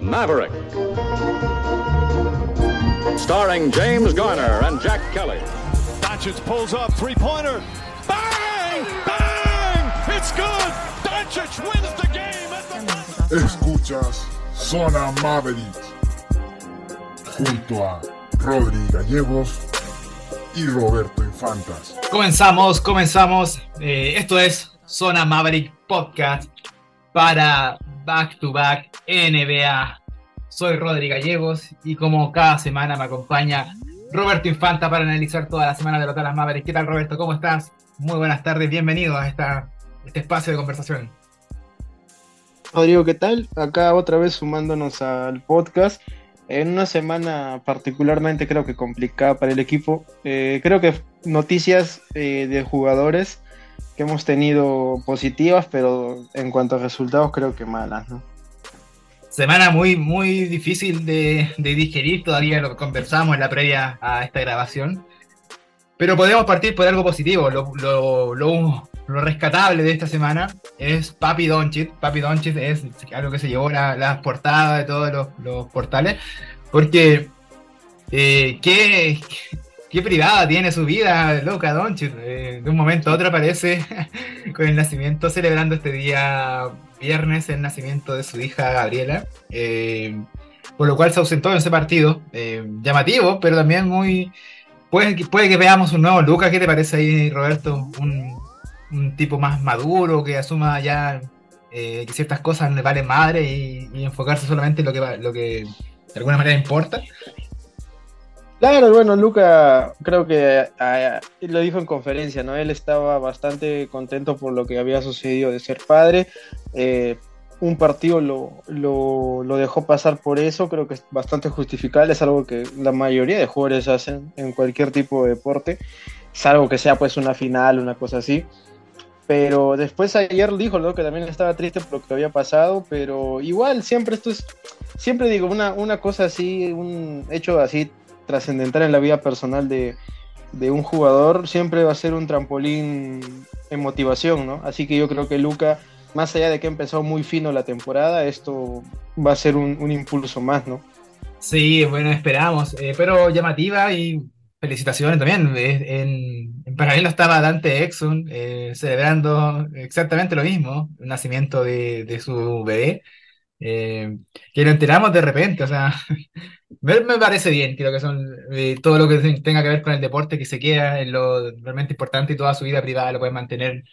Maverick. Starring James Garner and Jack Kelly. Doncic pulls up, three-pointer. Bang! Bang! It's good! Doncic wins the game at the Escuchas Zona Maverick junto a Rodri Gallegos y Roberto Infantas. Comenzamos, comenzamos. Eh, esto es Zona Maverick Podcast para Back to Back NBA. Soy Rodri Gallegos y como cada semana me acompaña Roberto Infanta para analizar toda la semana de los Dallas Mavericks. ¿Qué tal Roberto? ¿Cómo estás? Muy buenas tardes, bienvenido a esta, este espacio de conversación. Rodrigo, ¿qué tal? Acá otra vez sumándonos al podcast. En una semana particularmente creo que complicada para el equipo. Eh, creo que noticias eh, de jugadores que hemos tenido positivas, pero en cuanto a resultados creo que malas, ¿no? Semana muy, muy difícil de, de digerir, todavía lo conversamos en la previa a esta grabación. Pero podemos partir por algo positivo. Lo, lo, lo, rescatable de esta semana es Papi Doncic. Papi Doncic es algo que se llevó las la portadas de todos los, los portales. Porque eh, qué, qué privada tiene su vida Luca Doncic. Eh, de un momento a otro aparece con el nacimiento, celebrando este día viernes el nacimiento de su hija Gabriela. Eh, por lo cual se ausentó en ese partido. Eh, llamativo, pero también muy... Puede, puede que veamos un nuevo Luca. ¿Qué te parece ahí, Roberto? Un, un tipo más maduro que asuma ya que ciertas cosas le valen madre y, y, enfocarse solamente en lo que, lo que de alguna manera importa. Claro, bueno, Luca creo que a, lo dijo en conferencia, ¿no? Él estaba bastante contento por lo que había sucedido de ser padre. Eh, un partido lo, lo, lo, dejó pasar por eso, creo que es bastante justificable, es algo que la mayoría de jugadores hacen en cualquier tipo de deporte, salvo que sea pues una final, una cosa así. Pero después ayer dijo ¿no? que también estaba triste por lo que había pasado, pero igual siempre esto es, siempre digo, una, una cosa así, un hecho así trascendental en la vida personal de, de, un jugador, siempre va a ser un trampolín en motivación, ¿no? Así que yo creo que Luca, más allá de que ha empezado muy fino la temporada, esto va a ser un, un impulso más, ¿no? Sí, bueno, esperamos, eh, pero llamativa y felicitaciones también. En, en paralelo estaba Dante Exxon eh, celebrando exactamente lo mismo, el nacimiento de, de su bebé. Eh, que lo enteramos de repente, o sea, me, me parece bien, creo que son eh, todo lo que tenga que ver con el deporte que se queda en lo realmente importante y toda su vida privada lo puede mantener,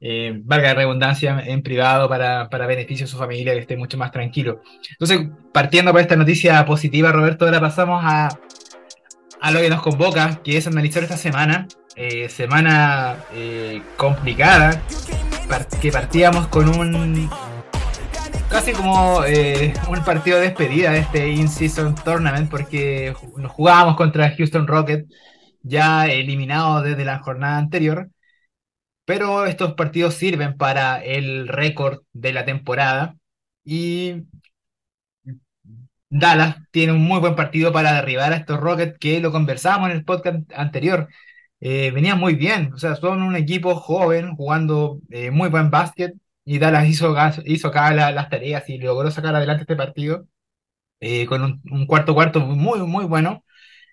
eh, valga la redundancia, en privado para, para beneficio de su familia, que esté mucho más tranquilo. Entonces, partiendo por esta noticia positiva, Roberto, ahora pasamos a, a lo que nos convoca, que es analizar esta semana, eh, semana complicada, que partíamos con un casi como eh, un partido de despedida de este In-Season Tournament porque nos jugábamos contra Houston Rockets ya eliminados desde la jornada anterior, pero estos partidos sirven para el récord de la temporada y Dallas tiene un muy buen partido para derribar a estos Rockets que lo conversamos en el podcast anterior. Eh, venían muy bien, o sea, son un equipo joven jugando eh, muy buen básquet y Dallas hizo, hizo acá la, las tareas y logró sacar adelante este partido eh, con un, un, cuarto cuarto muy, muy bueno.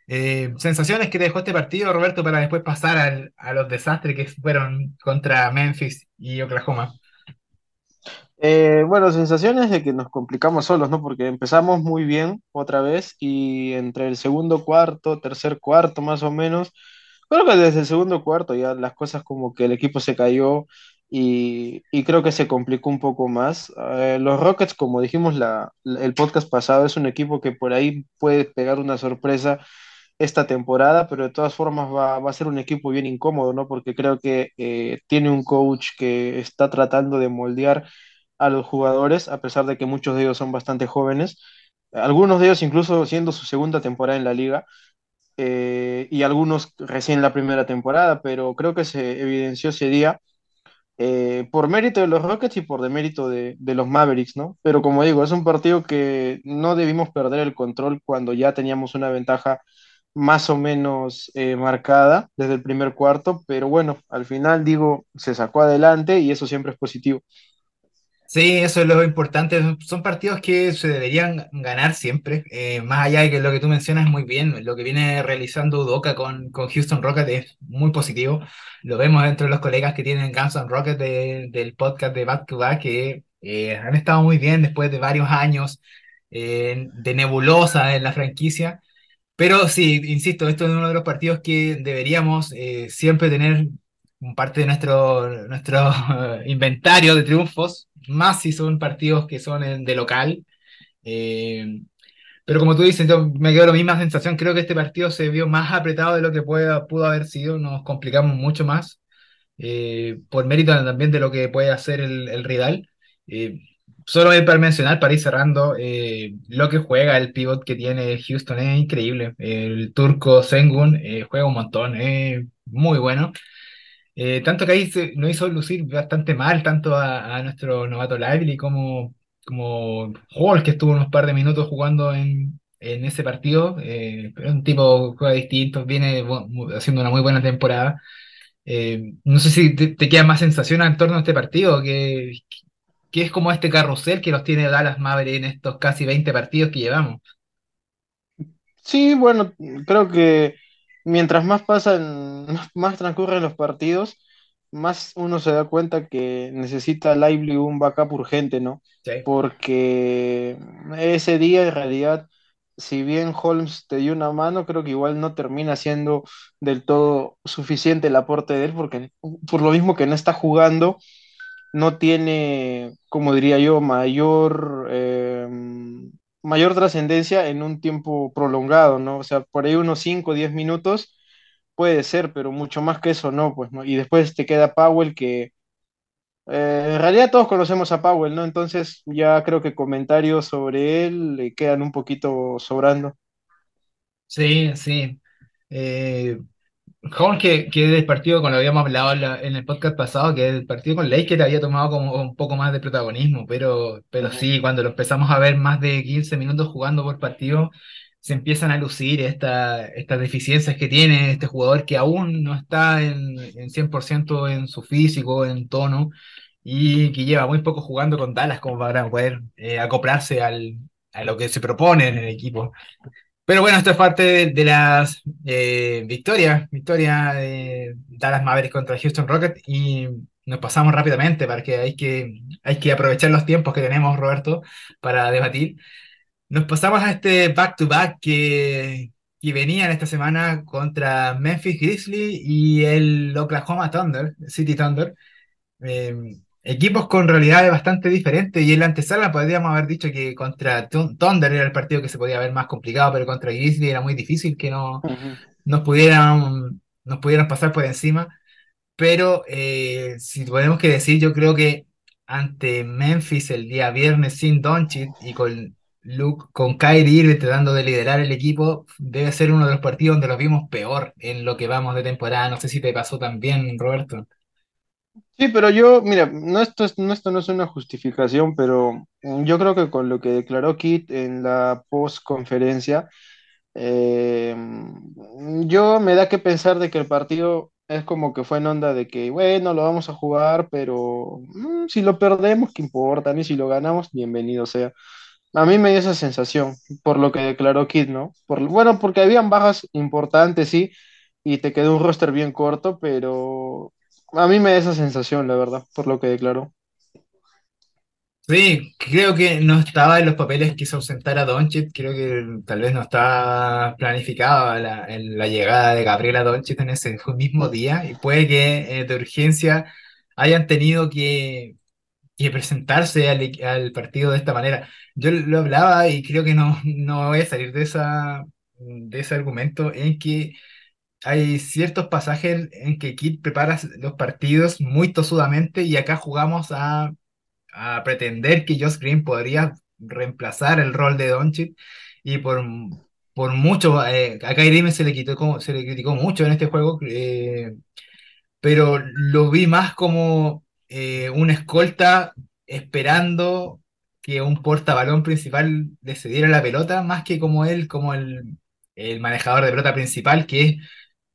Eh, sensaciones que dejó este partido, Roberto, para después pasar al, a los desastres que fueron contra Memphis y Oklahoma. Eh, bueno, sensaciones de que nos complicamos solos, ¿no? Porque empezamos muy bien otra vez y entre el segundo cuarto, tercer cuarto más o menos, creo que desde el segundo cuarto ya las cosas como que el equipo se cayó, y, y, creo que se complicó un poco más. Eh, los Rockets, como dijimos la, el podcast pasado, es un equipo que por ahí puede pegar una sorpresa esta temporada, pero de todas formas va, va a ser un equipo bien incómodo, ¿no? Porque creo que eh, tiene un coach que está tratando de moldear a los jugadores, a pesar de que muchos de ellos son bastante jóvenes, algunos de ellos incluso siendo su segunda temporada en la liga, eh, y algunos recién la primera temporada, pero creo que se evidenció ese día eh, por mérito de los Rockets y por demérito de, los Mavericks, ¿no? Pero como digo, es un partido que no debimos perder el control cuando ya teníamos una ventaja más o menos eh, marcada desde el primer cuarto, pero bueno, al final digo, se sacó adelante y eso siempre es positivo. Sí, eso es lo importante. Son partidos que se deberían ganar siempre. eh, más allá de que lo que tú mencionas muy bien, lo que viene realizando Udoka con, con Houston Rockets es muy positivo. Lo vemos entre los colegas que tienen Guns N' Rockets de- del podcast de Back to Back, que eh, han estado muy bien después de varios años eh, de nebulosa en la franquicia. Pero sí, insisto, esto es uno de los partidos que deberíamos eh, siempre tener parte de nuestro, nuestro inventario de triunfos, más si son partidos que son de local. Eh, pero como tú dices, yo me quedo la misma sensación. Creo que este partido se vio más apretado de lo que pueda- pudo haber sido. Nos complicamos mucho más eh, por mérito también de lo que puede hacer el, el Real. Eh, solo para mencionar, para ir cerrando, eh, lo que juega, el pivot que tiene Houston es increíble. El turco Sengun juega un montón, es muy bueno. Eh, tanto que ahí se, nos hizo lucir bastante mal, tanto a, a nuestro novato Lively como, como Hall, que estuvo unos par de minutos jugando en, en ese partido. Eh, pero es un tipo que juega distinto, viene bu- mu- haciendo una muy buena temporada. Eh, no sé si te, te queda más sensación en torno a este partido, que, que es como este carrusel que los tiene Dallas Mavericks en estos casi 20 partidos que llevamos. Sí, bueno, creo que mientras más pasan, más transcurren los partidos, más uno se da cuenta que necesita Lively un backup urgente, ¿no? Sí. Porque ese día en realidad, si bien Holmes te dio una mano, creo que igual no termina siendo del todo suficiente el aporte de él, porque por lo mismo que no está jugando no tiene, como diría yo, mayor, eh, mayor trascendencia en un tiempo prolongado, ¿no? O sea, por ahí unos 5 o 10 minutos puede ser, pero mucho más que eso no, pues, ¿no? Y después te queda Powell que eh, en realidad todos conocemos a Powell, ¿no? Entonces ya creo que comentarios sobre él le quedan un poquito sobrando. Sí, sí. Eh, Joven que, que del partido, con lo habíamos hablado en, el podcast pasado, que el partido con Lakers había tomado como un poco más de protagonismo, pero, pero sí, cuando lo empezamos a ver más de 15 minutos jugando por partido, se empiezan a lucir esta, estas deficiencias que tiene este jugador que aún no está en, en 100% en su físico, en tono, y que lleva muy poco jugando con Dallas como para poder eh, acoplarse al, a lo que se propone en el equipo. Pero bueno, esto es parte de, de las eh, victorias, victoria de Dallas Mavericks contra Houston Rockets y nos pasamos rápidamente porque hay que, hay que aprovechar los tiempos que tenemos, Roberto, para debatir. Nos pasamos a este back-to-back que, que venían esta semana contra Memphis Grizzlies y el Oklahoma Thunder, City Thunder. Eh, equipos con realidades bastante diferentes y en la antesala podríamos haber dicho que contra Thun- Thunder era el partido que se podía ver más complicado, pero contra Grizzly era muy difícil que no Ujú. nos pudieran, nos pudieran pasar por encima. Pero eh, si tenemos que decir, yo creo que ante Memphis el día viernes sin Doncic y con Luke, con Kyrie Irving tratando de liderar el equipo, debe ser uno de los partidos donde los vimos peor en lo que vamos de temporada. No sé si te pasó también, Roberto. Sí, pero yo, mira, no esto, es- no esto no es una justificación, pero mm, yo creo que con lo que declaró Kit en la post-conferencia, eh, yo me da que pensar de que el partido es como que fue en onda de que, bueno, lo vamos a jugar, pero mm, si lo perdemos, ¿qué importa? Ni si lo ganamos, bienvenido sea. A mí me dio esa sensación, por lo que declaró Kid, ¿no? Por, bueno, porque habían bajas importantes, sí, y te quedó un roster bien corto, pero a mí me da esa sensación, la verdad, por lo que declaró. Sí, creo que no estaba en los papeles que se ausentara Doncic, creo que tal vez no estaba planificada la, llegada de Gabriela Doncic en ese mismo día y puede que eh, de urgencia hayan tenido que, presentarse al, partido de esta manera. Yo lo hablaba y creo que no, no voy a salir de de ese argumento en que hay ciertos pasajes en que Kid prepara los partidos muy tosudamente y acá jugamos a a pretender que Josh Green podría reemplazar el rol de Doncic y por, por mucho, eh, a Kyrie se le quitó como, se le criticó mucho en este juego, eh, pero lo vi más como eh, una escolta esperando que un portabalón principal le cediera la pelota, más que como él, como el, el manejador de pelota principal, que es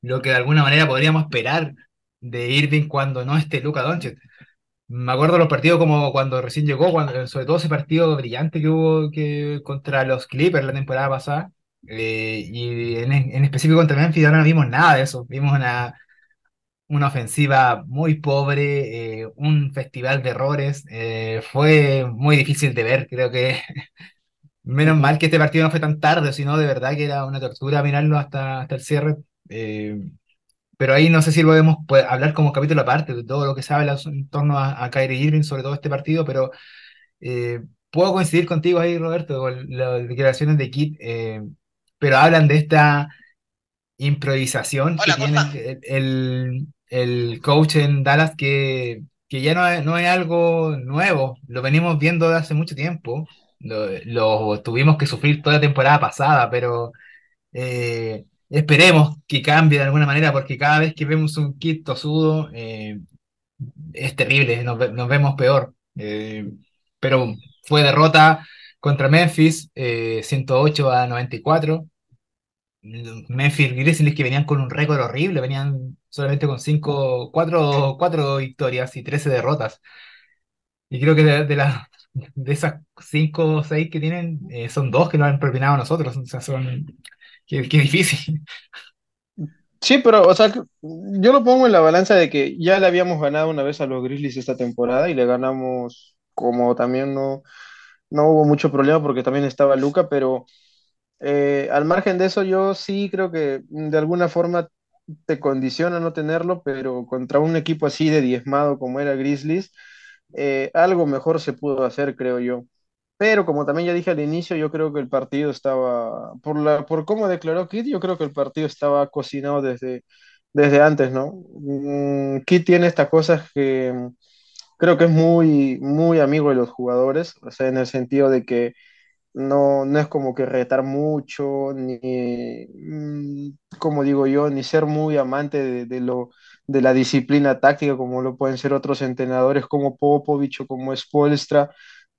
lo que de alguna manera podríamos esperar de Irving cuando no esté Luka Doncic. Me acuerdo los partidos como cuando recién llegó, cuando, sobre todo ese partido brillante que hubo que, contra los Clippers la temporada pasada, eh, y en, en, específico contra Memphis ahora no vimos nada de eso, vimos una, una ofensiva muy pobre, eh, un festival de errores, eh, fue muy difícil de ver, creo que menos mal que este partido no fue tan tarde, sino de verdad que era una tortura mirarlo hasta, hasta el cierre. Pero ahí no sé si podemos pues, hablar como capítulo aparte de todo lo que se habla en torno a, a Kyrie Irving, sobre todo este partido, pero puedo coincidir contigo ahí, Roberto, con las declaraciones de Kit pero hablan de esta improvisación que tiene el, el, coach en Dallas que, que ya no es, no es, algo nuevo, lo venimos viendo de hace mucho tiempo, lo, tuvimos que sufrir toda la temporada pasada, pero eh, esperemos que cambie de alguna manera porque cada vez que vemos un kit tosudo eh, es terrible, nos, vemos peor. Eh, pero fue derrota contra Memphis, 108 a 94. Memphis Grizzlies que venían con un récord horrible, venían solamente con cinco, cuatro, cuatro victorias y 13 derrotas. Y creo que de, de esas cinco o seis que tienen, eh, son dos que lo han propinado a nosotros. O sea, son. Qué, difícil. Sí, pero, o sea, yo lo pongo en la balanza de que ya le habíamos ganado una vez a los Grizzlies esta temporada y le ganamos como también no, no hubo mucho problema porque también estaba Luca, pero eh, al margen de eso, yo sí creo que de alguna forma te condiciona no tenerlo, pero contra un equipo así de diezmado como era Grizzlies, eh, algo mejor se pudo hacer, creo yo. Pero como también ya dije al inicio, yo creo que el partido estaba, por, la, por cómo declaró Kit, yo creo que el partido estaba cocinado desde, desde antes, ¿no? Mm, Kit tiene estas cosas que mm, creo que es muy, muy amigo de los jugadores, o sea, en el sentido de que no, no es como que retar mucho, ni, mm, como digo yo, ni ser muy amante de, lo, de la disciplina táctica, como lo pueden ser otros entrenadores como Popovich o como Spolstra.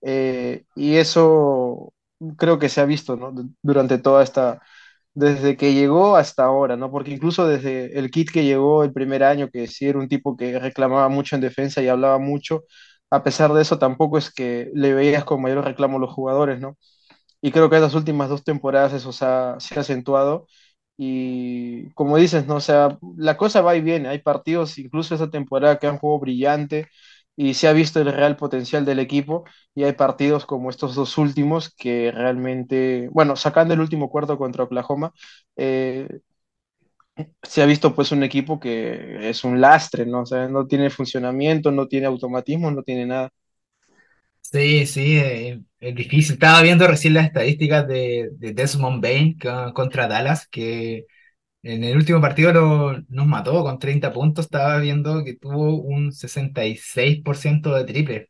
Eh, y eso creo que se ha visto ¿no? durante toda esta, desde que llegó hasta ahora, ¿no? Porque incluso desde el kit que llegó el primer año, que sí era un tipo que reclamaba mucho en defensa y hablaba mucho, a pesar de eso tampoco es que le veías con mayor reclamo los jugadores, ¿no? Y creo que en las últimas dos temporadas eso se ha, se ha acentuado. Y como dices, ¿no? O sea, la cosa va y viene. Hay partidos, incluso esta temporada, que han jugado brillante y se ha visto el real potencial del equipo. Y hay partidos como estos dos últimos que realmente, bueno, sacando el último cuarto contra Oklahoma, eh, se ha visto pues un equipo que es un lastre, ¿no? O sea, no tiene funcionamiento, no tiene automatismo, no tiene nada. Sí, sí, eh, es difícil. Estaba viendo recién las estadísticas de, de Desmond Bain contra Dallas, que en el último partido nos mató con 30 puntos. Estaba viendo que tuvo un 66% de triple.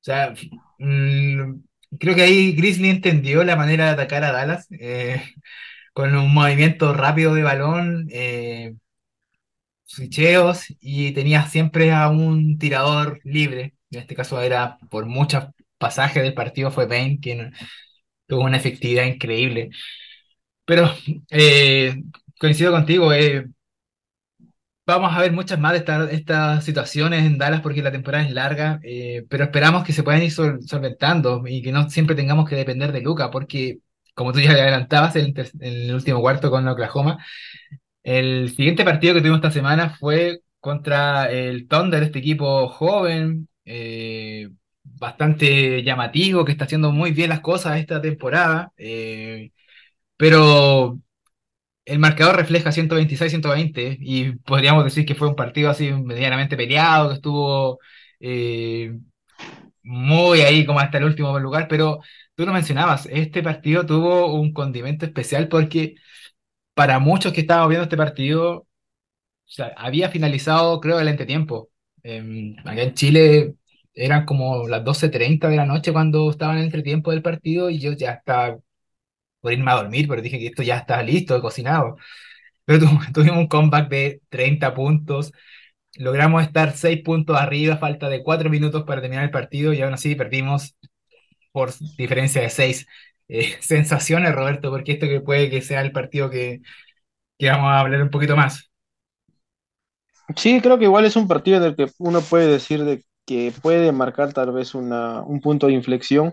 O sea, mm, creo que ahí Grizzly entendió la manera de atacar a Dallas eh, con un movimiento rápido de balón, eh, switcheos y tenía siempre a un tirador libre. En este caso era por muchos pasajes del partido fue Bain quien tuvo una efectividad increíble. Pero eh, coincido contigo, eh, vamos a ver muchas más de estas situaciones en Dallas porque la temporada es larga, eh, pero esperamos que se puedan ir solventando y que no siempre tengamos que depender de Luca, porque como tú ya adelantabas en el, último cuarto con Oklahoma, el siguiente partido que tuvimos esta semana fue contra el Thunder, este equipo joven, eh, bastante llamativo, que está haciendo muy bien las cosas esta temporada, eh, pero el marcador refleja 126-120 y podríamos decir que fue un partido así medianamente peleado, que estuvo eh, muy ahí como hasta el último lugar, pero tú lo mencionabas, este partido tuvo un condimento especial porque para muchos que estaban viendo este partido, había finalizado creo el entretiempo. Eh, acá en Chile eran como las 12.30 de la noche cuando estaba en el entretiempo del partido y yo ya estaba por irme a dormir, pero dije que esto ya está listo, cocinado. Pero tuvimos un comeback de 30 puntos, logramos estar 6 puntos arriba, falta de 4 minutos para terminar el partido y aún así perdimos por diferencia de 6. Eh, sensaciones, Roberto, porque esto que puede que sea el partido que, que vamos a hablar un poquito más. Sí, creo que igual es un partido en el que uno puede decir de que puede marcar tal vez una, un punto de inflexión,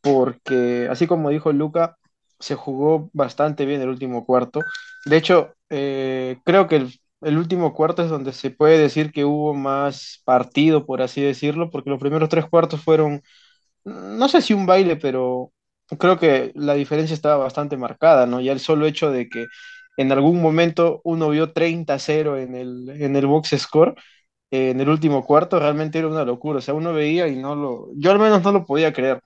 porque así como dijo Luca, se jugó bastante bien el último cuarto. De hecho, eh, creo que el, último cuarto es donde se puede decir que hubo más partido, por así decirlo, porque los primeros tres cuartos fueron, no sé si un baile, pero creo que la diferencia estaba bastante marcada, ¿no? Ya el solo hecho de que en algún momento uno vio 30-0 en el, en el box score, eh, en el último cuarto, realmente era una locura. O sea, uno veía y no lo, yo al menos no lo podía creer.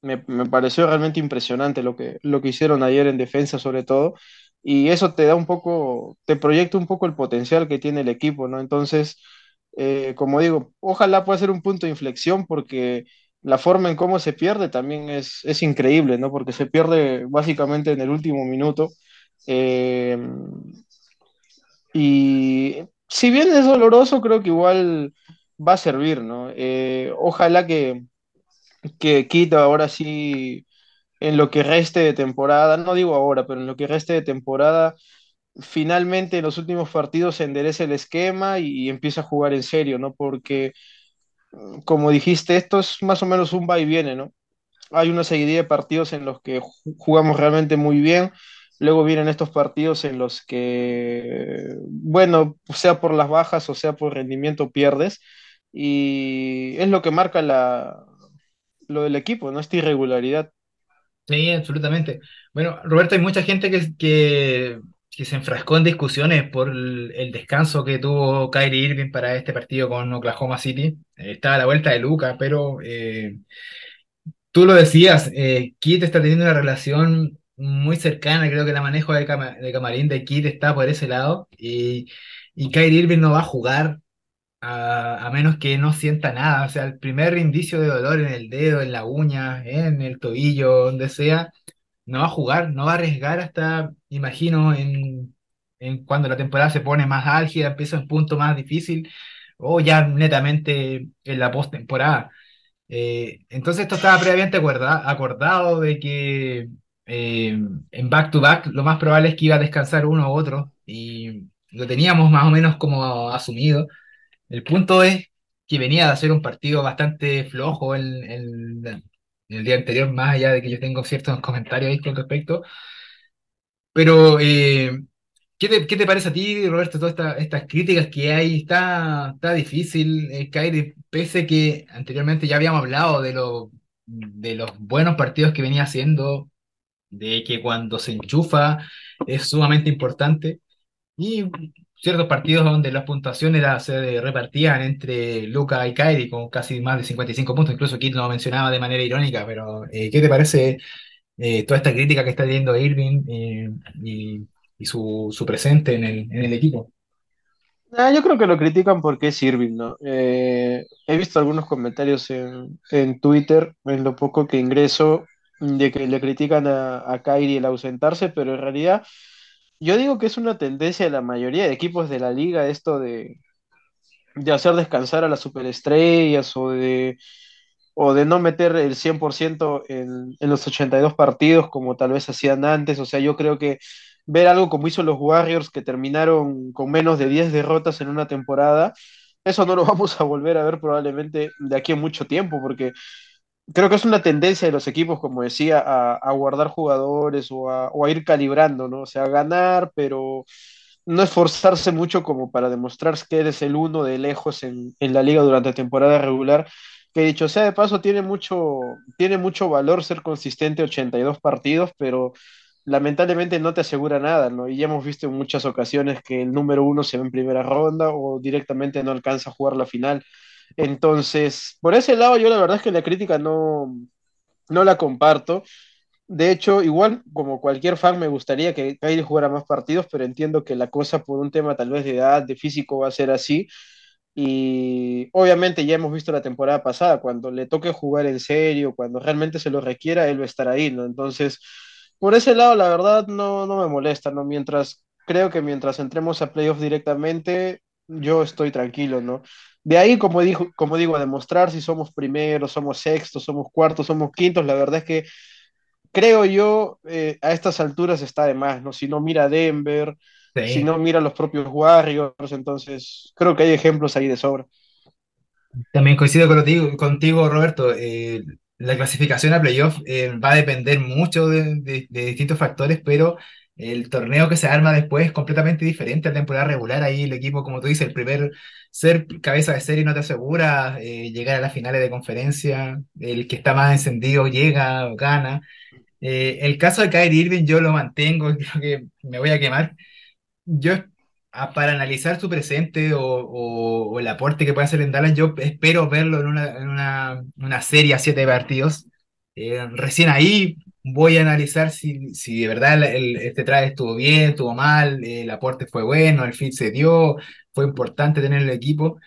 Me, me pareció realmente impresionante lo que, lo que hicieron ayer en defensa, sobre todo. Y eso te da un poco, te proyecta un poco el potencial que tiene el equipo, ¿no? Entonces, eh, como digo, ojalá pueda ser un punto de inflexión porque la forma en cómo se pierde también es, es increíble, ¿no? Porque se pierde básicamente en el último minuto. Eh, y si bien es doloroso, creo que igual va a servir, ¿no? Eh, ojalá que, que Quito ahora sí, en lo que reste de temporada, no digo ahora, pero en lo que reste de temporada, finalmente en los últimos partidos se enderece el esquema y, empieza a jugar en serio, ¿no? Porque, como dijiste, esto es más o menos un va y viene, ¿no? hay una seguidilla de partidos en los que ju- jugamos realmente muy bien. Luego vienen estos partidos en los que, bueno, sea por las bajas o sea por rendimiento, pierdes. Y es lo que marca la, lo del equipo, ¿no? Esta irregularidad. Sí, absolutamente. Bueno, Roberto, hay mucha gente que, que, se enfrascó en discusiones por el, descanso que tuvo Kyrie Irving para este partido con Oklahoma City. Eh, estaba a la vuelta de Luca, pero eh, tú lo decías, eh, Kit está teniendo una relación muy cercana, creo que el manejo de, cama- de camarín de Kit está por ese lado, y, y Kyrie Irving no va a jugar a, a menos que no sienta nada. O sea, el primer indicio de dolor en el dedo, en la uña, en el tobillo, donde sea, no va a jugar, no va a arriesgar hasta, imagino, en, en cuando la temporada se pone más álgida, empieza un punto más difícil, o ya netamente en la postemporada. Eh, entonces esto estaba previamente acorda- acordado de que eh, en back to back lo más probable es que iba a descansar uno u otro y lo teníamos más o menos como asumido. El punto es que venía de hacer un partido bastante flojo el, el- el día anterior, más allá de que yo tengo ciertos comentarios ahí con respecto. Pero, eh, ¿qué te, qué te parece a ti, Roberto, todas esta- estas críticas que hay? Está, está difícil, eh, Kyrie, pese que anteriormente ya habíamos hablado de, lo, de los buenos partidos que venía haciendo, de que cuando se enchufa es sumamente importante. Y ciertos partidos donde las puntuaciones era- se repartían entre Luca y Kyrie con casi más de 55 puntos, incluso Kit lo mencionaba de manera irónica, pero eh, ¿qué te parece eh, toda esta crítica que está teniendo Irving eh, y, y su, su presente en el, en el equipo? Ah, yo creo que lo critican porque es Irving, ¿no? Eh, he visto algunos comentarios en, en Twitter, en lo poco que ingreso, de que le critican a, a Kyrie el ausentarse, pero en realidad yo digo que es una tendencia de la mayoría de equipos de la liga esto de, de hacer descansar a las superestrellas o de, o de no meter el 100% en, en los 82 partidos como tal vez hacían antes. O sea, yo creo que ver algo como hizo los Warriors que terminaron con menos de 10 derrotas en una temporada, eso no lo vamos a volver a ver probablemente de aquí a mucho tiempo, porque creo que es una tendencia de los equipos, como decía, a, a guardar jugadores o a, o a ir calibrando, ¿no? O sea, ganar, pero no esforzarse mucho como para demostrar que eres el uno de lejos en, en la liga durante temporada regular. Que dicho sea de paso, tiene mucho, tiene mucho valor ser consistente 82 partidos, pero lamentablemente no te asegura nada, ¿no? Y ya hemos visto en muchas ocasiones que el número uno se ve en primera ronda o directamente no alcanza a jugar la final. Entonces, por ese lado, yo la verdad es que la crítica no, no la comparto. De hecho, igual como cualquier fan me gustaría que Kyrie jugara más partidos, pero entiendo que la cosa por un tema tal vez de edad, de físico va a ser así. Y obviamente ya hemos visto la temporada pasada, cuando le toque jugar en serio, cuando realmente se lo requiera, él va a estar ahí, ¿no? Entonces, por ese lado, la verdad, no, no me molesta, ¿no? Mientras, creo que mientras entremos a playoffs directamente, yo estoy tranquilo, ¿no? De ahí, como dijo, como digo, a demostrar si somos primeros, somos sextos, somos cuartos, somos quintos, la verdad es que creo yo, eh, a estas alturas está de más, ¿no? Si no mira Denver, si no mira los propios Warriors, entonces creo que hay ejemplos ahí de sobra. También coincido contigo, contigo, Roberto. eh, la clasificación a playoff eh, va a depender mucho de, de- de distintos factores, pero el torneo que se arma después es completamente diferente a temporada regular. Ahí el equipo, como tú dices, el primer ser cabeza de serie no te asegura eh, llegar a las finales de conferencia. El que está más encendido llega, gana. Eh, el caso de Kyrie Irving yo lo mantengo, creo que me voy a quemar. Yo, para analizar su presente o, o- o el aporte que puede hacer en Dallas, yo espero verlo en una, en una, una serie a siete partidos. Eh, recién ahí voy a analizar si, si de verdad el, este traje estuvo bien, estuvo mal, el aporte fue bueno, el fit se dio, fue importante tener el equipo.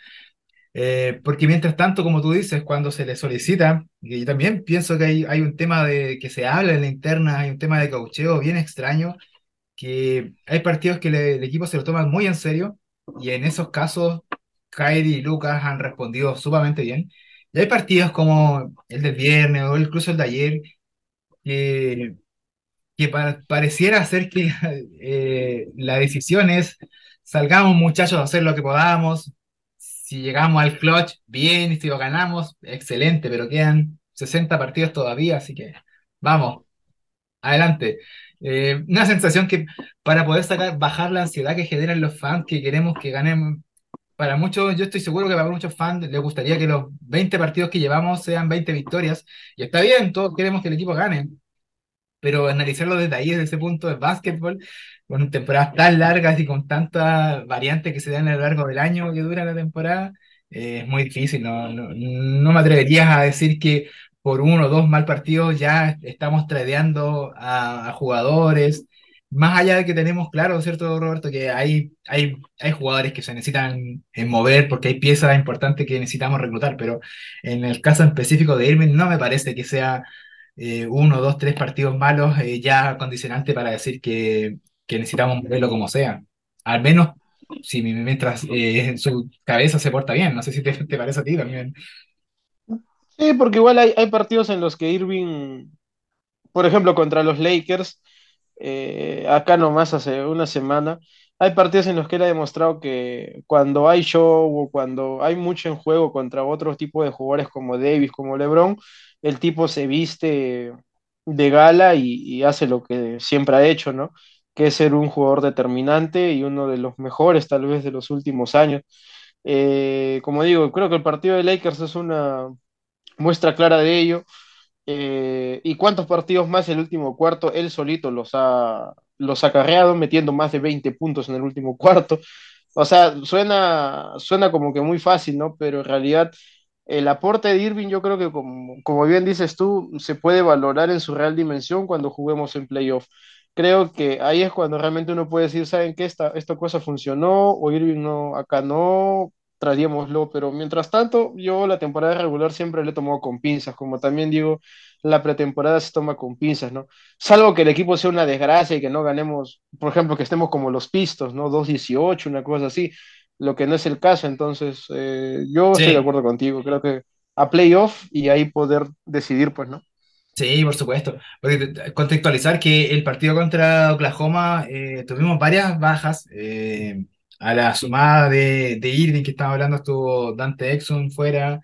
Eh, porque mientras tanto, como tú dices, cuando se le solicita, y yo también pienso que hay, hay un tema de que se habla en la interna, hay un tema de coacheo bien extraño que hay partidos que le- el equipo se lo toma muy en serio y en esos casos Kyrie y Lucas han respondido sumamente bien. Y hay partidos como el del viernes o incluso el de ayer que, que pa- pareciera ser que eh, la decisión es salgamos muchachos a hacer lo que podamos. Si llegamos al clutch, bien, si lo ganamos, excelente, pero quedan 60 partidos todavía, así que vamos. Adelante. Eh, una sensación que para poder sacar, bajar la ansiedad que generan los fans que queremos que ganen. Para muchos, yo estoy seguro que para muchos fans les gustaría que los 20 partidos que llevamos sean 20 victorias. Y está bien, todos queremos que el equipo gane pero analizarlo desde ahí, desde ese punto de básquetbol, con temporadas tan largas y con tantas variantes que se dan a lo largo del año que dura la temporada, eh, es muy difícil. No, no, no me atreverías a decir que por uno o dos mal partidos ya estamos tradeando a, a jugadores. Más allá de que tenemos claro, ¿cierto, Roberto? Que hay, hay, hay jugadores que se necesitan eh, mover porque hay piezas importantes que necesitamos reclutar, pero en el caso específico de Irving no me parece que sea eh, uno, dos, tres partidos malos eh, ya condicionante para decir que, que necesitamos moverlo como sea. Al menos si mi- mientras eh, en su cabeza se porta bien. No sé si te, te parece a ti también. Sí, porque igual hay, hay partidos en los que Irving, por ejemplo, contra los Lakers, eh, acá nomás hace una semana, hay partidos en los que él ha demostrado que cuando hay show o cuando hay mucho en juego contra otro tipo de jugadores como Davis, como LeBron, el tipo se viste de gala y, y hace lo que siempre ha hecho, ¿no? Que es ser un jugador determinante y uno de los mejores tal vez de los últimos años. Eh, como digo, creo que el partido de Lakers es una muestra clara de ello. Eh, ¿y cuántos partidos más el último cuarto? Él solito los ha, los ha carreado, metiendo más de 20 puntos en el último cuarto. O sea, suena, suena como que muy fácil, ¿no? Pero en realidad el aporte de Irving, yo creo que como, como bien dices tú, se puede valorar en su real dimensión cuando juguemos en playoff. Creo que ahí es cuando realmente uno puede decir, ¿saben qué? Esta, esta cosa funcionó o Irving no, acá no, traíamoslo, pero mientras tanto, yo la temporada regular siempre le he tomado con pinzas, como también digo, la pretemporada se toma con pinzas, ¿no? Salvo que el equipo sea una desgracia y que no ganemos, por ejemplo, que estemos como los Pistos, ¿no? dos dieciocho una cosa así, lo que no es el caso, entonces eh, yo estoy de acuerdo contigo, creo que a playoff y ahí poder decidir, pues, ¿no? sí, por supuesto. Porque te- te- contextualizar que el partido contra Oklahoma eh, tuvimos varias bajas. eh, a la sumada de, de Irving que estaba hablando estuvo Dante Exum fuera,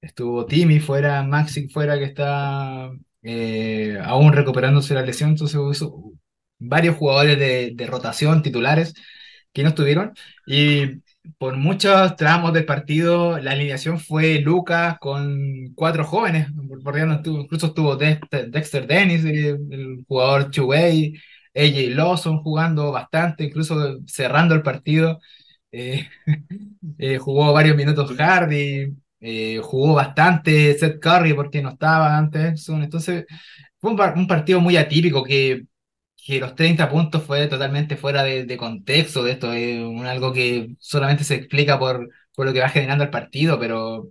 Estuvo Timmy fuera, Maxi fuera, que está eh, aún recuperándose la lesión. Entonces varios jugadores de, de rotación titulares que no estuvieron. Y por muchos tramos del partido, la alineación fue Lucas con cuatro jóvenes. Estuvo- incluso estuvo Dexter, Dennis, eh, el jugador Chuey, AJ Lawson jugando bastante, incluso cerrando el partido. Eh, eh, jugó varios minutos Hardy, eh, jugó bastante Seth Curry porque no estaba antes. Entonces, fue un, par- un partido muy atípico que, los 30 puntos fue totalmente fuera de, contexto de esto. Es algo que solamente se explica por, lo que va generando el partido, pero,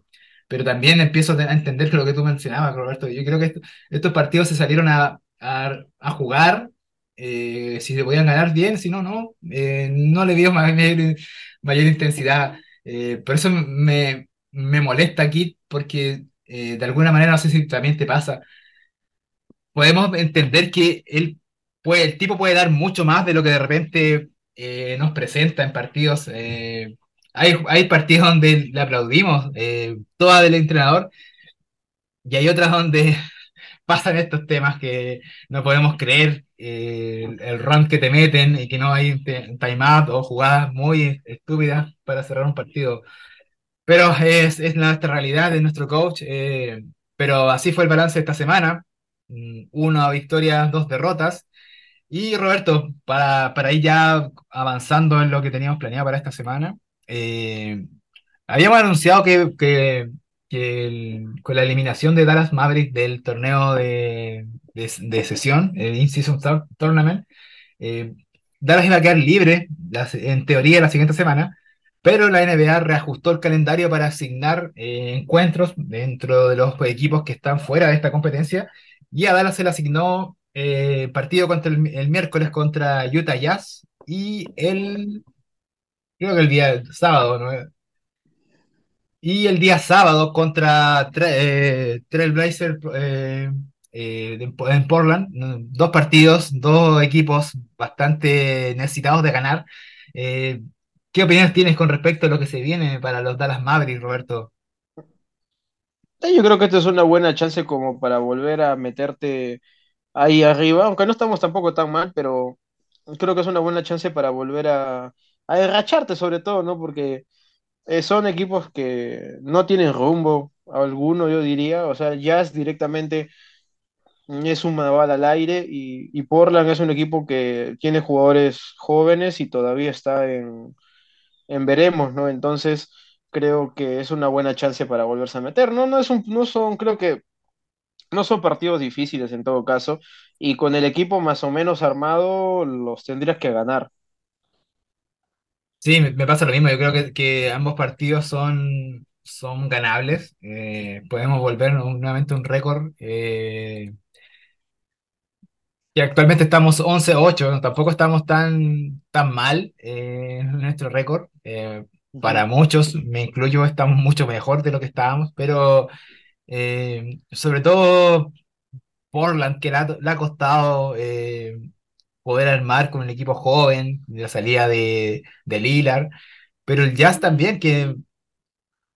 también empiezo a entender que lo que tú mencionabas, Roberto. Yo creo que estos partidos se salieron a, jugar. Eh, si se podían ganar bien, si no, no. Eh, no le dio mayor, mayor intensidad. Eh, por eso me, me molesta aquí, porque de alguna manera, no sé si también te pasa, podemos entender que él puede, el tipo puede dar mucho más de lo que de repente eh, nos presenta en partidos. Eh, hay, hay, partidos donde le aplaudimos, eh, toda del entrenador, y hay otras donde pasan estos temas que no podemos creer, el, el run que te meten y que no hay timeout o jugadas muy estúpidas para cerrar un partido. Pero es, es nuestra realidad, es nuestro coach. pero así fue el balance esta semana. Mm, una victoria, dos derrotas. Y Roberto, para, para ir ya avanzando en lo que teníamos planeado para esta semana, eh, habíamos anunciado que, que, con la eliminación de Dallas Maverick del torneo de, de, sesión, el In-Season Tournament, eh, Dallas iba a quedar libre, en teoría, la siguiente semana, pero la NBA reajustó el calendario para asignar eh, encuentros dentro de los equipos que están fuera de esta competencia, y a Dallas se le asignó eh, partido contra el, miércoles contra Utah Jazz y el, creo que el día sábado, ¿no? Y el día sábado contra eh, Trailblazer eh, en Portland, dos partidos, dos equipos bastante necesitados de ganar. ¿Qué opiniones tienes con respecto a lo que se viene para los Dallas Mavericks, Roberto? Yo creo que esta es una buena chance como para volver a meterte ahí arriba, aunque no estamos tampoco tan mal, pero creo que es una buena chance para volver a, a sobre todo, ¿no? Porque eh, son equipos que no tienen rumbo, alguno yo diría, o sea, Jazz directamente es una bala al aire y, y Portland es un equipo que tiene jugadores jóvenes y todavía está en, en veremos, ¿no? Entonces creo que es una buena chance para volverse a meter, ¿no? No es un, no son, creo que no son partidos difíciles en todo caso, y con el equipo más o menos armado los tendrías que ganar. Sí, me, pasa lo mismo. Yo creo que, que ambos partidos son, son ganables. Eh, podemos volver nuevamente a un récord. Eh, y actualmente estamos 11-8, tampoco estamos tan, tan mal eh, en nuestro récord. para muchos, me incluyo, estamos mucho mejor de lo que estábamos, pero eh, sobre todo Portland, que le ha, costado eh, poder armar con un equipo joven, la salida de, de Lillard, pero el Jazz también, que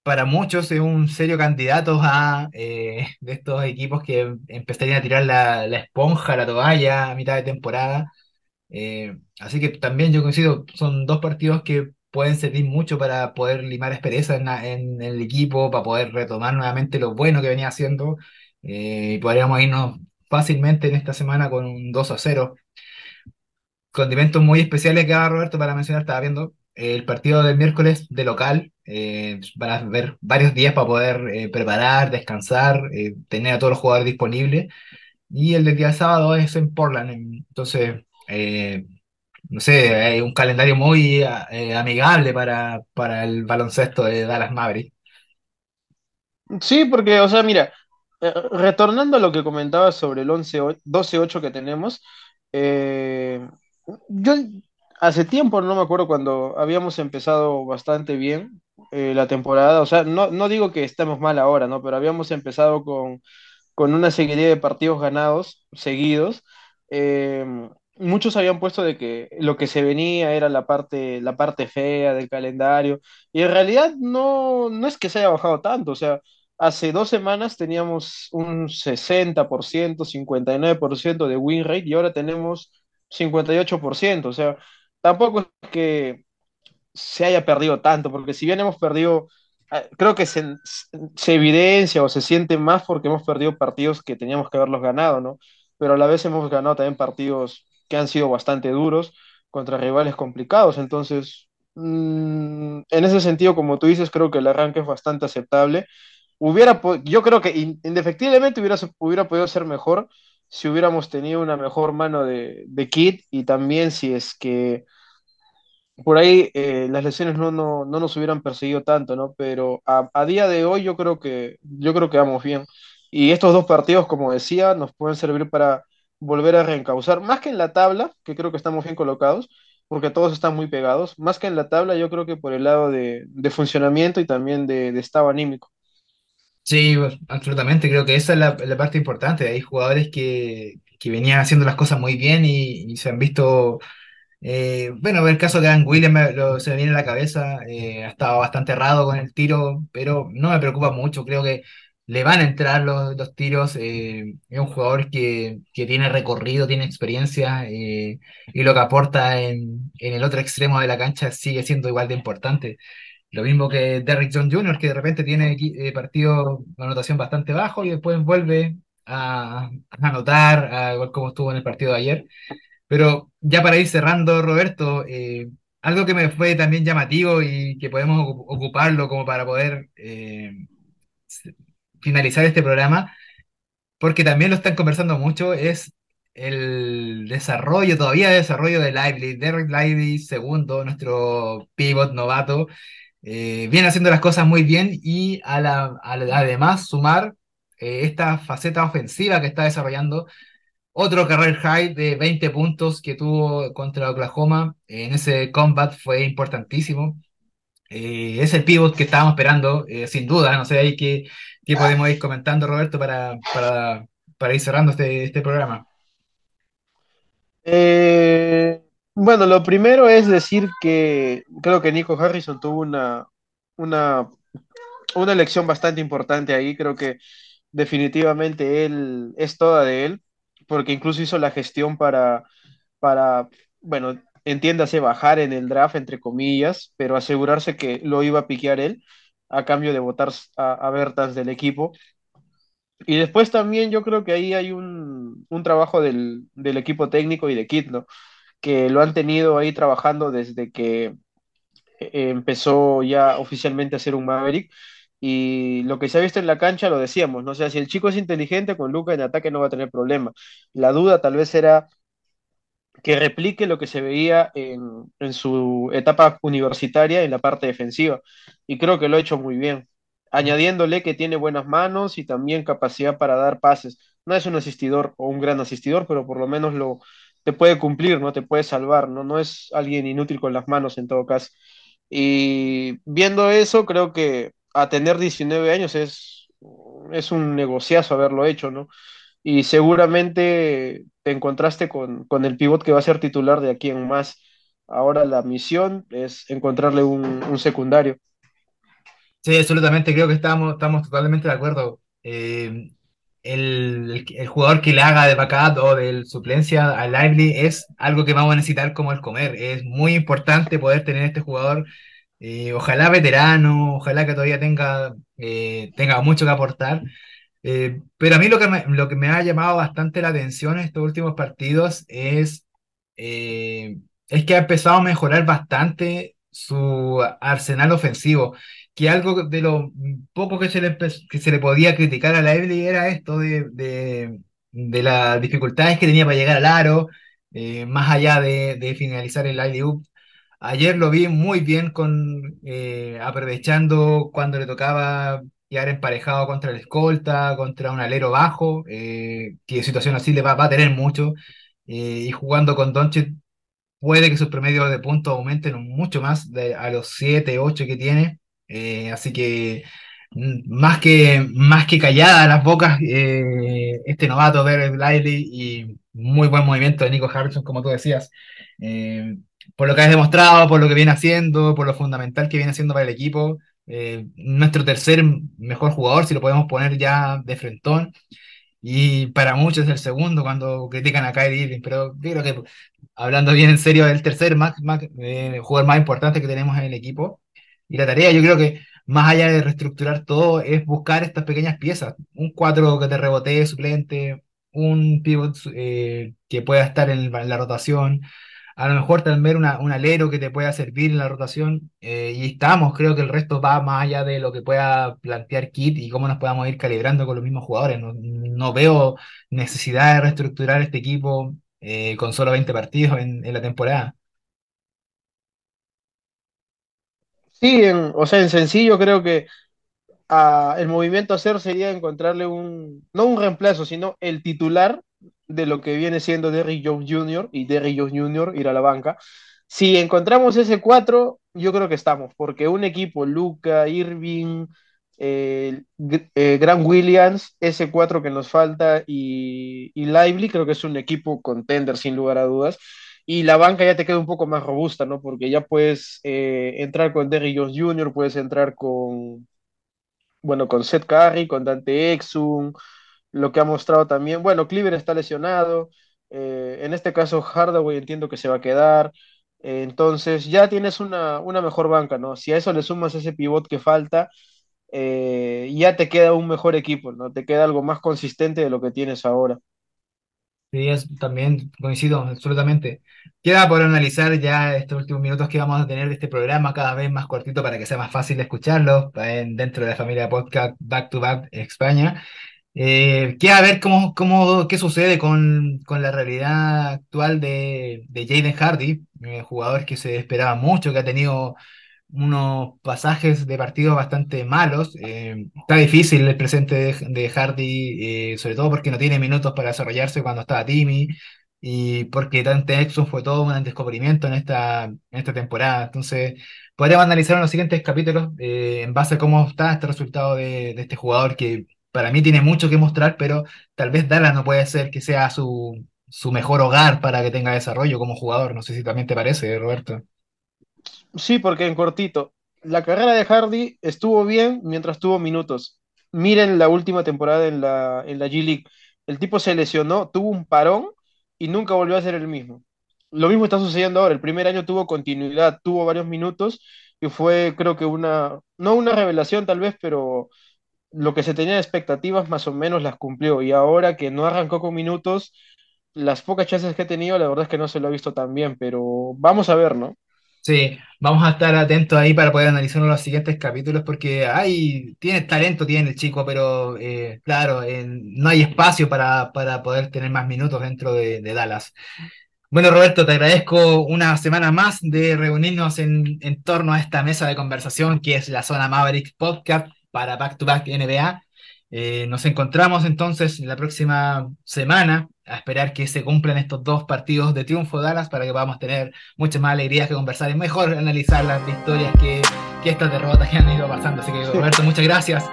para muchos es un serio candidato a eh, de estos equipos que empezarían a tirar la, la esponja, la toalla a mitad de temporada. así que también yo coincido, son dos partidos que pueden servir mucho para poder limar aspereza en, el equipo, para poder retomar nuevamente lo bueno que venía haciendo. Eh, y podríamos irnos fácilmente en esta semana con un 2 a 0. Condimentos muy especiales que haga Roberto para mencionar, estaba viendo el partido del miércoles de local, eh, van a ver varios días para poder eh, preparar, descansar, tener a todos los jugadores disponibles. Y el del día sábado es en Portland, entonces no sé, hay un calendario muy eh, amigable para, para el baloncesto de Dallas Mavericks. Sí, porque, o sea, mira, eh, retornando a lo que comentabas sobre el 12-8 que tenemos, eh, yo hace tiempo, no me acuerdo cuando habíamos empezado bastante bien la temporada, o sea, no, no digo que estemos mal ahora, ¿no? Pero habíamos empezado con, con una serie de partidos ganados, seguidos muchos habían puesto de que lo que se venía era la parte, la parte fea del calendario, y en realidad no, no es que se haya bajado tanto, o sea, hace dos semanas teníamos un 60%, 59% de win rate y ahora tenemos 58%, o sea, tampoco es que se haya perdido tanto, porque si bien hemos perdido, ah, creo que se, evidencia o se siente más porque hemos perdido partidos que teníamos que haberlos ganado, ¿no? Pero a la vez hemos ganado también partidos que han sido bastante duros contra rivales complicados. Entonces, mm, en ese sentido, como tú dices, creo que el arranque es bastante aceptable. Hubiera, yo creo que indefectiblemente hubiera, hubiera podido ser mejor si hubiéramos tenido una mejor mano de, de Kit y también si es que por ahí eh, las lesiones no, no, no nos hubieran perseguido tanto, ¿no? Pero a, a día de hoy yo creo que, yo creo que vamos bien. Y estos dos partidos, como decía, nos pueden servir para volver a reencauzar, más que en la tabla, que creo que estamos bien colocados, porque todos están muy pegados, más que en la tabla, yo creo que por el lado de, de funcionamiento y también de, de estado anímico. Sí, absolutamente, creo que esa es la, la parte importante. Hay jugadores que, que venían haciendo las cosas muy bien y, y se han visto Eh, bueno, el caso de Dan Williams se me viene a la cabeza, eh, ha estado bastante errado con el tiro, pero no me preocupa mucho, creo que le van a entrar los, los tiros, eh, es un jugador que, que tiene recorrido, tiene experiencia, eh, y lo que aporta en, en el otro extremo de la cancha sigue siendo igual de importante. Lo mismo que Derrick Jones Jr., que de repente tiene eh, partido de anotación bastante bajo y después vuelve a, a anotar, a- igual como estuvo en el partido de ayer. Pero ya para ir cerrando, Roberto, eh, algo que me fue también llamativo y que podemos ocu- ocuparlo como para poder eh, finalizar este programa, porque también lo están conversando mucho, es el desarrollo, todavía desarrollo de Lively. Derek Lively, segundo, nuestro pivot novato, eh, viene haciendo las cosas muy bien y además sumar eh, esta faceta ofensiva que está desarrollando otro career high de 20 puntos que tuvo contra Oklahoma en ese combat fue importantísimo. Eh, es el pivot que estábamos esperando, eh, sin duda. No sé ahí qué, qué podemos ir comentando, Roberto, para, para, para ir cerrando este, este programa. Eh, bueno, lo primero es decir que creo que Nico Harrison tuvo una, una, una elección bastante importante ahí. Creo que definitivamente él es toda de él, porque incluso hizo la gestión para, para, bueno, entiéndase, bajar en el draft, entre comillas, pero asegurarse que lo iba a piquear él a cambio de votar a, a Bertans del equipo. Y después también yo creo que ahí hay un, un trabajo del, del equipo técnico y de Kit, ¿no? Que lo han tenido ahí trabajando desde que eh, empezó ya oficialmente a ser un Maverick. Y lo que se ha visto en la cancha lo decíamos, ¿no? O sea, si el chico es inteligente, con Luca en ataque no va a tener problema. La duda tal vez era que replique lo que se veía en, en su etapa universitaria en la parte defensiva. Y creo que lo ha hecho muy bien, añadiéndole que tiene buenas manos y también capacidad para dar pases. No es un asistidor o un gran asistidor, pero por lo menos lo te puede cumplir, ¿no? Te puede salvar, ¿no? No es alguien inútil con las manos en todo caso. Y viendo eso, creo que a tener 19 años es, es un negociazo haberlo hecho, ¿no? y seguramente te encontraste con, con el pivot que va a ser titular de aquí en más. Ahora la misión es encontrarle un, un secundario. Sí, absolutamente, creo que estamos, estamos totalmente de acuerdo. Eh, el, el- jugador que le haga de backup o de suplencia a Lively es algo que vamos a necesitar como el comer. Es muy importante poder tener este jugador, eh, ojalá veterano, ojalá que todavía tenga, eh, tenga mucho que aportar. Eh, pero a mí lo que me, lo que me ha llamado bastante la atención en estos últimos partidos es, eh, es que ha empezado a mejorar bastante su arsenal ofensivo, que algo de lo poco que se le, que se le podía criticar a la Evelyn era esto de, de, de las dificultades que tenía para llegar al aro, eh, más allá de, de finalizar el alley-oop. Ayer lo vi muy bien con eh, aprovechando cuando le tocaba quedar emparejado contra el escolta, contra un alero bajo, eh, que situación así le va, va a tener mucho, eh, y jugando con Doncic puede que sus promedios de puntos aumenten mucho más de, a los 7 8 que tiene, eh, así que mm, más que, más que calladas las bocas, eh, este novato Derek Lively y muy buen movimiento de Nico Harrison, como tú decías. eh, por lo que has demostrado, por lo que viene haciendo, por lo fundamental que viene haciendo para el equipo. eh, nuestro tercer mejor jugador, si lo podemos poner ya de frentón, y para muchos es el segundo cuando critican a Kyrie Irving, pero creo que hablando bien en serio, el tercer más, más, eh, jugador más importante que tenemos en el equipo. Y la tarea, yo creo que más allá de reestructurar todo, es buscar estas pequeñas piezas. Un 4 que te rebotee suplente, un pivot eh, que pueda estar en, la rotación, a lo mejor también una, un alero que te pueda servir en la rotación. eh, y estamos, creo que el resto va más allá de lo que pueda plantear Kit y cómo nos podamos ir calibrando con los mismos jugadores. No, no veo necesidad de reestructurar este equipo eh, con solo 20 partidos en, en la temporada. Sí, en, o sea, en sencillo creo que ah, el movimiento a hacer sería encontrarle un, no un reemplazo, sino el titular de lo que viene siendo Derrick Jones Jr. y Derrick Jones Jr. ir a la banca. Si encontramos ese 4, yo creo que estamos, porque un equipo, Luca, Irving, eh, Grant Williams, ese 4 que nos falta y, y Lively, creo que es un equipo contender sin lugar a dudas. Y la banca ya te queda un poco más robusta, ¿no? Porque ya puedes eh, entrar con Derrick Jones Jr., puedes entrar con, bueno, con Seth Curry, con Dante Exum, lo que ha mostrado también. Bueno, Cleaver está lesionado. eh, en este caso, Hardaway entiendo que se va a quedar. entonces, ya tienes una, una mejor banca, ¿no? Si a eso le sumas ese pivot que falta, eh, ya te queda un mejor equipo, ¿no? Te queda algo más consistente de lo que tienes ahora. Sí, es, también coincido absolutamente. Queda por analizar ya estos últimos minutos que vamos a tener de este programa cada vez más cortito para que sea más fácil de escucharlo en- dentro de la familia podcast Back to Back España. Eh, queda ver cómo, cómo, qué sucede con, con la realidad actual de, de Jaden Hardy, eh, jugador que se esperaba mucho, que ha tenido unos pasajes de partidos bastante malos. eh, está difícil el presente de, Hardy, eh, sobre todo porque no tiene minutos para desarrollarse cuando estaba Timmy y porque Dante Exum fue todo un descubrimiento en esta, en esta temporada. Entonces, podríamos analizar en los siguientes capítulos eh, en base a cómo está este resultado de, de este jugador que para mí tiene mucho que mostrar, pero tal vez Dallas no puede ser que sea su, su mejor hogar para que tenga desarrollo como jugador. No sé si también te parece, Roberto. Sí, porque en cortito, la carrera de Hardy estuvo bien mientras tuvo minutos. Miren la última temporada en la, en la G League. El tipo se lesionó, tuvo un parón y nunca volvió a ser el mismo. Lo mismo está sucediendo ahora. El primer año tuvo continuidad, tuvo varios minutos y fue, creo que una, no una revelación tal vez, pero lo que se tenía de expectativas más o menos las cumplió. Y ahora que no arrancó con minutos, las pocas chances que he tenido, la verdad es que no se lo ha visto tan bien, pero vamos a ver, ¿no? Sí, vamos a estar atentos ahí para poder analizar los siguientes capítulos porque hay, tiene talento, tiene el chico, pero eh, claro, eh, no hay espacio para, para poder tener más minutos dentro de, de Dallas. Bueno, Roberto, te agradezco una semana más de reunirnos en, en torno a esta mesa de conversación que es la Zona Mavericks Podcast para Back to Back NBA. Eh, nos encontramos entonces la próxima semana a esperar que se cumplan estos dos partidos de triunfo de Dallas para que podamos tener muchas más alegrías que conversar y mejor analizar las victorias que, que estas derrotas que han ido pasando. Así que, Roberto, muchas gracias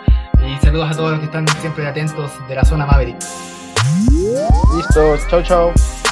y saludos a todos los que están siempre atentos de la Zona Maverick. Listo, chao, chao.